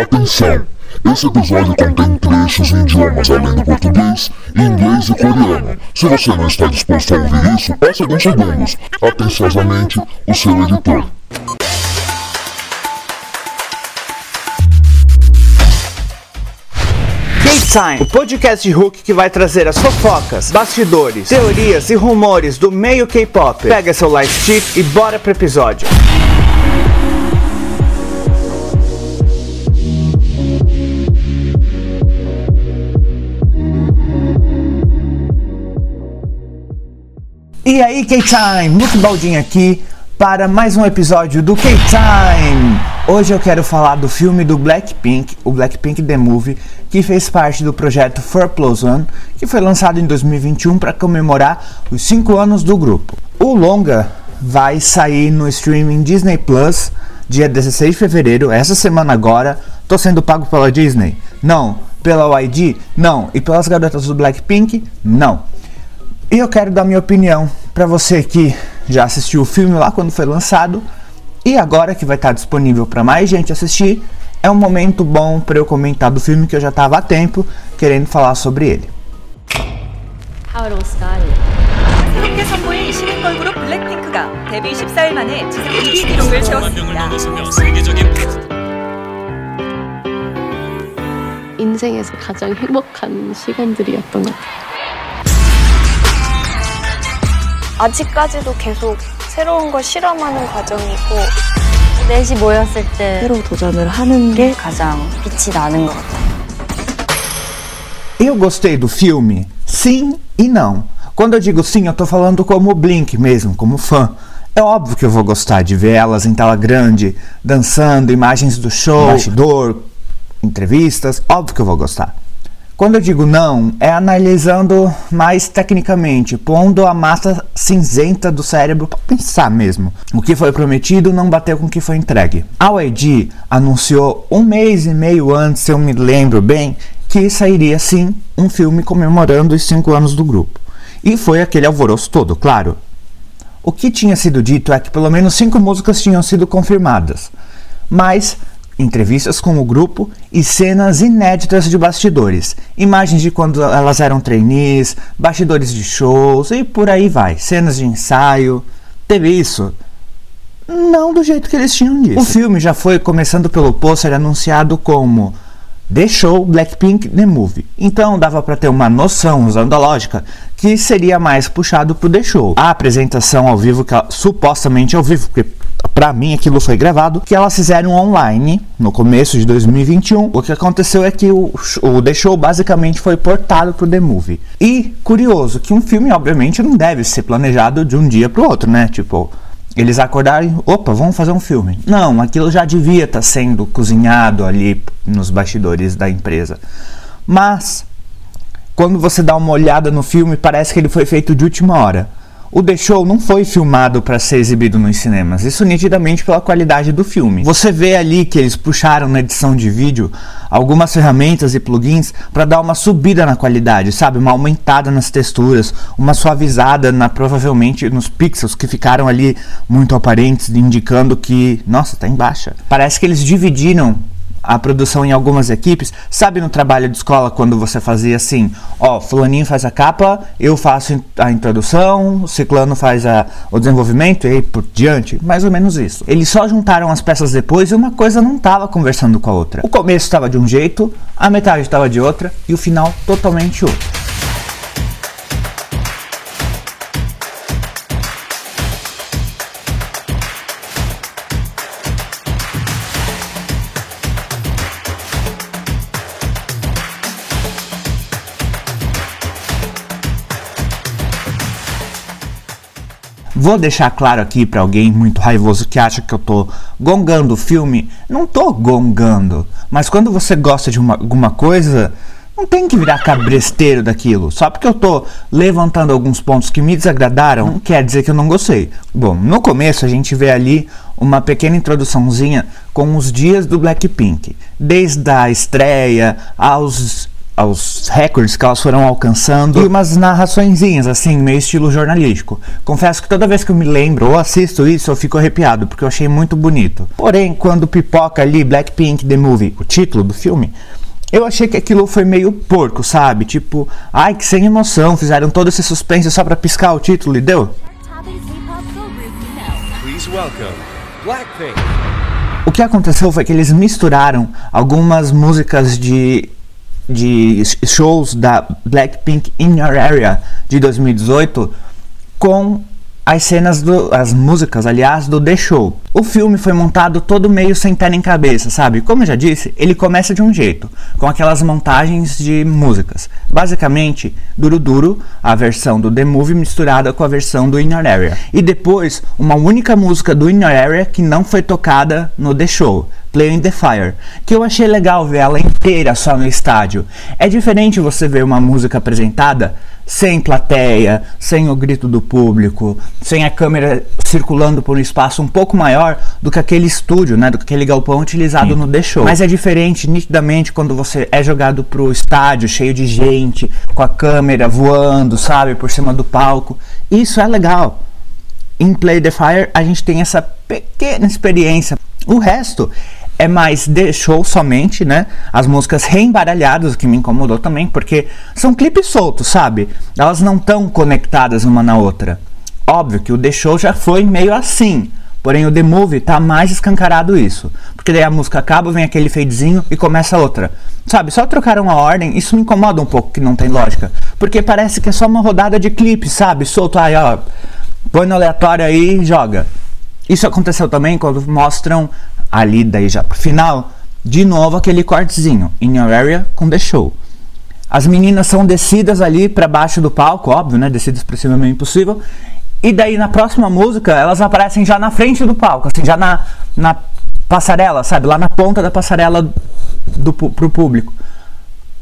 Atenção! Esse episódio contém trechos em idiomas além do português, inglês e coreano. Se você não está disposto a ouvir isso, passe alguns segundos. Atenciosamente, o seu editor. Time, o podcast de Hulk que vai trazer as fofocas, bastidores, teorias e rumores do meio K-pop. Pega seu light stick e bora pro episódio. E aí, K-Time, Luke Baldin aqui para mais um episódio do K-Time. Hoje eu quero falar do filme do Blackpink, o Blackpink The Movie, que fez parte do projeto 4 Plus One, que foi lançado em 2021 para comemorar os 5 anos do grupo. O longa vai sair no streaming Disney Plus dia 16 de fevereiro, essa semana agora. Tô sendo pago pela Disney? Não. Pela YG? Não. E pelas garotas do Blackpink? Não. E eu quero dar minha opinião para você que já assistiu o filme lá quando foi lançado e agora que vai estar disponível para mais gente assistir, é um momento bom para eu comentar do filme que eu já estava há tempo querendo falar sobre ele. How it all started. 새롭게 선보인 신인 걸그룹 블랙핑크가 데뷔 14일 만에 지상 1위 기록을 세웠습니다. 인생에서 가장 행복한 시간들이었던 것 같아요. 아직까지도 계속 새로운 걸 실험하는 과정이고 넷이 모였을 때 새로 도전을 하는 게 가장 빛이 나는 것 같아요. Eu gostei do filme? Sim e não. Quando eu digo sim, eu tô falando como Blink mesmo, como fã. É óbvio que eu vou gostar de ver elas em tela grande, dançando, imagens do show, bastidor, entrevistas. Óbvio que eu vou gostar. Quando eu digo não, é analisando mais tecnicamente, pondo a massa cinzenta do cérebro para pensar mesmo. O que foi prometido não bateu com o que foi entregue. A YG anunciou um mês e meio antes, se eu me lembro bem, que sairia sim um filme comemorando os cinco anos do grupo. E foi aquele alvoroço todo, claro. O que tinha sido dito é que pelo menos cinco músicas tinham sido confirmadas, mas entrevistas com o grupo e cenas inéditas de bastidores, imagens de quando elas eram trainees, bastidores de shows e por aí vai, cenas de ensaio. Teve isso? Não do jeito que eles tinham dito. O filme já foi começando pelo pôster anunciado como Show Blackpink The Movie. Então dava para ter uma noção, usando a lógica, que seria mais puxado pro The Show. A apresentação ao vivo, que ela, supostamente ao vivo, porque para mim aquilo foi gravado, que elas fizeram online no começo de 2021. O que aconteceu é que o, o The Show basicamente foi portado pro The Movie. E curioso que um filme obviamente não deve ser planejado de um dia pro outro, né? Tipo, eles acordaram, opa, vamos fazer um filme. Não, aquilo já devia estar tá sendo cozinhado ali nos bastidores da empresa. Mas quando você dá uma olhada no filme, parece que ele foi feito de última hora. O The Show não foi filmado para ser exibido nos cinemas, isso nitidamente pela qualidade do filme. Você vê ali que eles puxaram na edição de vídeo algumas ferramentas e plugins para dar uma subida na qualidade, sabe? Uma aumentada nas texturas, uma suavizada na provavelmente nos pixels que ficaram ali muito aparentes, indicando que, nossa, tá em baixa. Parece que eles dividiram a produção em algumas equipes. Sabe no trabalho de escola quando você fazia assim, ó, fulaninho faz a capa, eu faço a introdução, o ciclano faz a, o desenvolvimento e aí por diante, mais ou menos isso. Eles só juntaram as peças depois e uma coisa não estava conversando com a outra. O começo estava de um jeito, a metade estava de outra e o final totalmente outro. Vou deixar claro aqui para alguém muito raivoso que acha que eu tô gongando o filme. Não tô gongando. Mas quando você gosta de uma, alguma coisa, não tem que virar cabresteiro daquilo. Só porque eu tô levantando alguns pontos que me desagradaram, não quer dizer que eu não gostei. Bom, no começo a gente vê ali uma pequena introduçãozinha com os dias do Blackpink. Desde a estreia aos aos recordes que elas foram alcançando e umas narraçõezinhas, assim, meio estilo jornalístico. Confesso que toda vez que eu me lembro ou assisto isso, eu fico arrepiado, porque eu achei muito bonito. Porém, quando pipoca ali Blackpink The Movie, o título do filme, eu achei que aquilo foi meio porco, sabe? Tipo, ai que sem emoção, fizeram todo esse suspense só pra piscar o título e deu. Please welcome Blackpink. O que aconteceu foi que eles misturaram algumas músicas de, de shows da Blackpink In Your Area de 2018 com as cenas do, as músicas, aliás, do The Show. O filme foi montado todo meio sem pé nem cabeça, sabe? Como eu já disse, ele começa de um jeito, com aquelas montagens de músicas. Basicamente, Duro Duro, a versão do The Movie misturada com a versão do In Your Area. E depois, uma única música do In Your Area que não foi tocada no The Show. Playing the Fire, que eu achei legal ver ela inteira só no estádio. É diferente você ver uma música apresentada sem plateia, sem o grito do público, sem a câmera circulando por um espaço um pouco maior do que aquele estúdio, né, do que aquele galpão utilizado Sim. no The Show. Mas é diferente nitidamente quando você é jogado pro estádio cheio de gente, com a câmera voando, sabe, por cima do palco. Isso é legal. Em Play the Fire a gente tem essa pequena experiência. O resto é mais de show somente, né? As músicas reembaralhadas, o que me incomodou também, porque são clipes soltos, sabe? Elas não estão conectadas uma na outra. Óbvio que o The Show já foi meio assim. Porém, o The Movie tá mais escancarado isso. Porque daí a música acaba, vem aquele fadezinho e começa outra. Sabe, só trocaram a ordem, isso me incomoda um pouco que não tem lógica. Porque parece que é só uma rodada de clipe, sabe? Solto aí, ó. Põe no aleatório aí e joga. Isso aconteceu também quando mostram ali daí já pro final, de novo aquele cortezinho, in your area com the show. As meninas são descidas ali para baixo do palco, óbvio, né? Descidas para cima é meio impossível. E daí na próxima música elas aparecem já na frente do palco, assim, já na, na passarela, sabe? Lá na ponta da passarela do, pro público.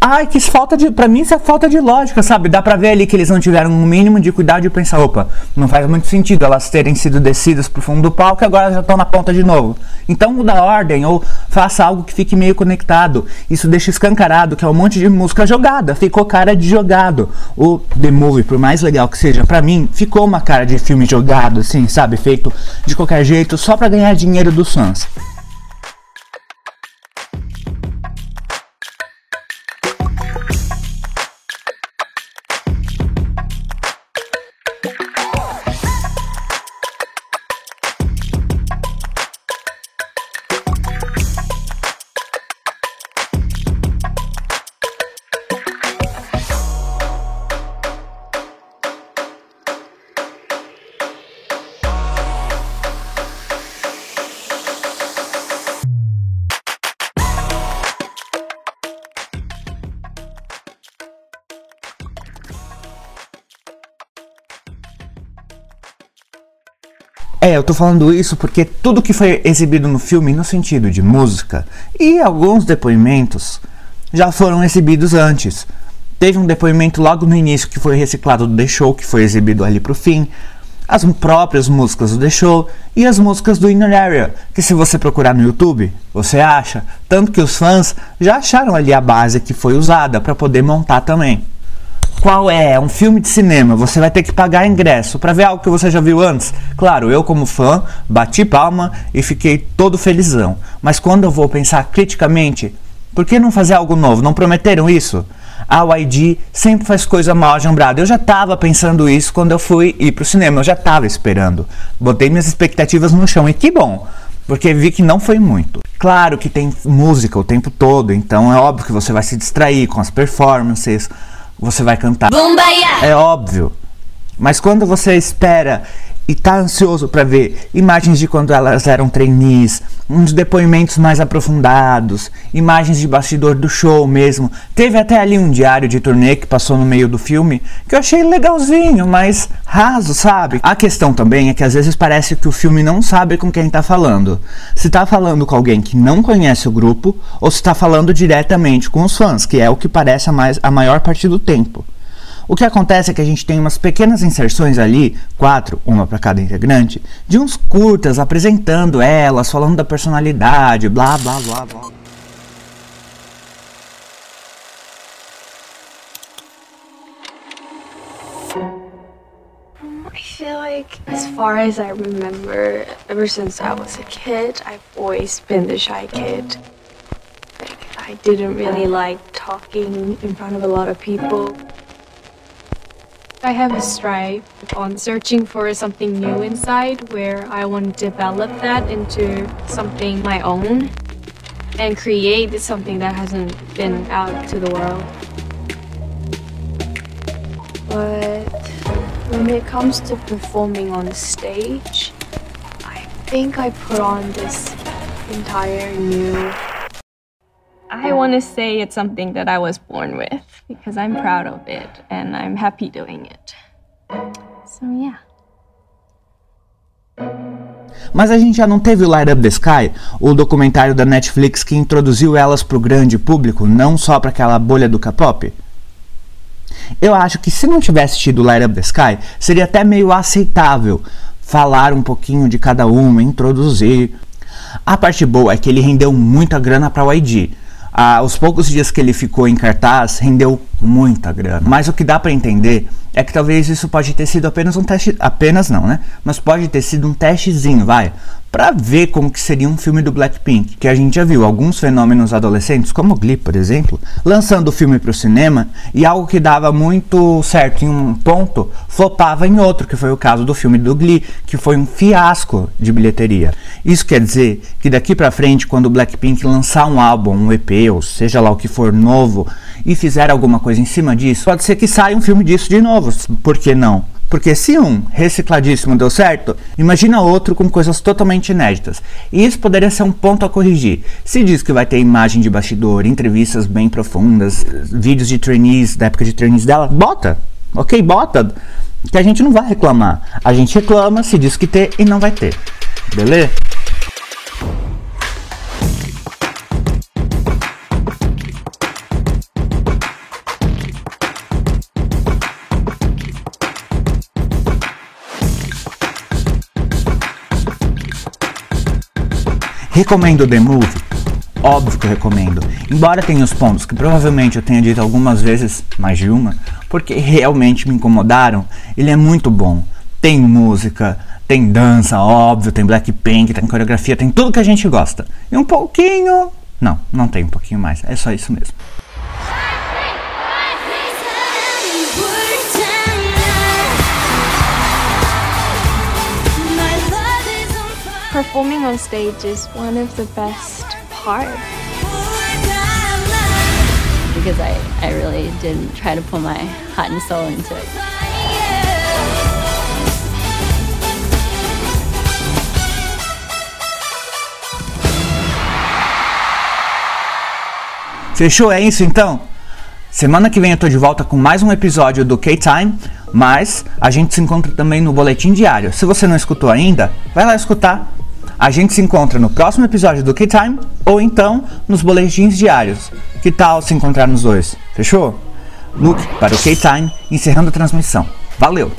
Ai, que falta de. Pra mim, isso é falta de lógica, sabe? Dá pra ver ali que eles não tiveram um mínimo de cuidado de pensar: opa, não faz muito sentido elas terem sido descidas pro fundo do palco e agora já estão na ponta de novo. Então muda a ordem ou faça algo que fique meio conectado. Isso deixa escancarado que é um monte de música jogada. Ficou cara de jogado. O The Movie, por mais legal que seja, pra mim, ficou uma cara de filme jogado, assim, sabe? Feito de qualquer jeito só pra ganhar dinheiro dos fãs. É, eu tô falando isso porque tudo que foi exibido no filme no sentido de música e alguns depoimentos já foram exibidos antes. Teve um depoimento logo no início que foi reciclado do The Show, que foi exibido ali pro fim. As próprias músicas do The Show e as músicas do Inner Area, que se você procurar no YouTube, você acha. Tanto que os fãs já acharam ali a base que foi usada para poder montar também. Qual é? É um filme de cinema. Você vai ter que pagar ingresso para ver algo que você já viu antes. Claro, eu como fã bati palma e fiquei todo felizão. Mas quando eu vou pensar criticamente, por que não fazer algo novo? Não prometeram isso? A YG sempre faz coisa mal ajambrada. Eu já estava pensando isso quando eu fui ir pro cinema. Eu já estava esperando. Botei minhas expectativas no chão e que bom porque vi que não foi muito. Claro que tem música o tempo todo, então é óbvio que você vai se distrair com as performances, você vai cantar. É óbvio. Mas quando você espera e tá ansioso para ver imagens de quando elas eram trainees, uns depoimentos mais aprofundados, imagens de bastidor do show mesmo. Teve até ali um diário de turnê que passou no meio do filme que eu achei legalzinho, mas raso, sabe? A questão também é que às vezes parece que o filme não sabe com quem tá falando. Se tá falando com alguém que não conhece o grupo ou se tá falando diretamente com os fãs, que é o que parece a, mais, a maior parte do tempo. O que acontece é que a gente tem umas pequenas inserções ali, quatro, uma para cada integrante, de uns curtas apresentando elas, falando da personalidade, blá blá blá blá. I feel like, as far as I remember, ever since I was a kid, I've always been the shy kid. Like, I didn't really like talking in front of a lot of people. I have a strive on searching for something new inside where I want to develop that into something my own and create something that hasn't been out to the world. But when it comes to performing on stage, I think I put on this entire new. I want to say it's something that I was born with because I'm proud of it and I'm happy doing it. So, yeah. Mas a gente já não teve o Light Up the Sky, o documentário da Netflix que introduziu elas para o grande público, não só para aquela bolha do K-pop? Eu acho que se não tivesse tido Light Up the Sky, seria até meio aceitável falar um pouquinho de cada uma, introduzir. A parte boa é que ele rendeu muita grana para o YG. Ah, os poucos dias que ele ficou em cartaz, rendeu muita grana. Mas o que dá para entender é que talvez isso pode ter sido apenas um teste, apenas não, né? Mas pode ter sido um testezinho, vai, para ver como que seria um filme do Blackpink, que a gente já viu alguns fenômenos adolescentes, como Glee, por exemplo, lançando o filme para o cinema e algo que dava muito certo em um ponto, flopava em outro, que foi o caso do filme do Glee, que foi um fiasco de bilheteria. Isso quer dizer que daqui para frente, quando o Blackpink lançar um álbum, um EP, ou seja lá o que for novo, e fizer alguma coisa em cima disso, pode ser que saia um filme disso de novo. Por que não? Porque se um recicladíssimo deu certo, imagina outro com coisas totalmente inéditas. E isso poderia ser um ponto a corrigir. Se diz que vai ter imagem de bastidor, entrevistas bem profundas, vídeos de trainees, da época de trainees dela, bota. Ok, bota. Que a gente não vai reclamar. A gente reclama se diz que ter e não vai ter. Beleza? Recomendo The Movie? Óbvio que eu recomendo. Embora tenha os pontos que provavelmente eu tenha dito algumas vezes, mais de uma, porque realmente me incomodaram, ele é muito bom. Tem música, tem dança, óbvio, tem Blackpink, tem coreografia, tem tudo que a gente gosta. E um pouquinho. Não, não tem um pouquinho mais, é só isso mesmo. Performing on stage is one of the best parts. Because I, I really did try to put my heart and soul into it. Fechou? É isso então? Semana que vem eu tô de volta com mais um episódio do K-Time, mas a gente se encontra também no Boletim Diário. Se você não escutou ainda, vai lá escutar. A gente se encontra no próximo episódio do K-Time ou então nos boletins diários. Que tal se encontrar nos dois? Fechou? Luke para o K-Time, encerrando a transmissão. Valeu!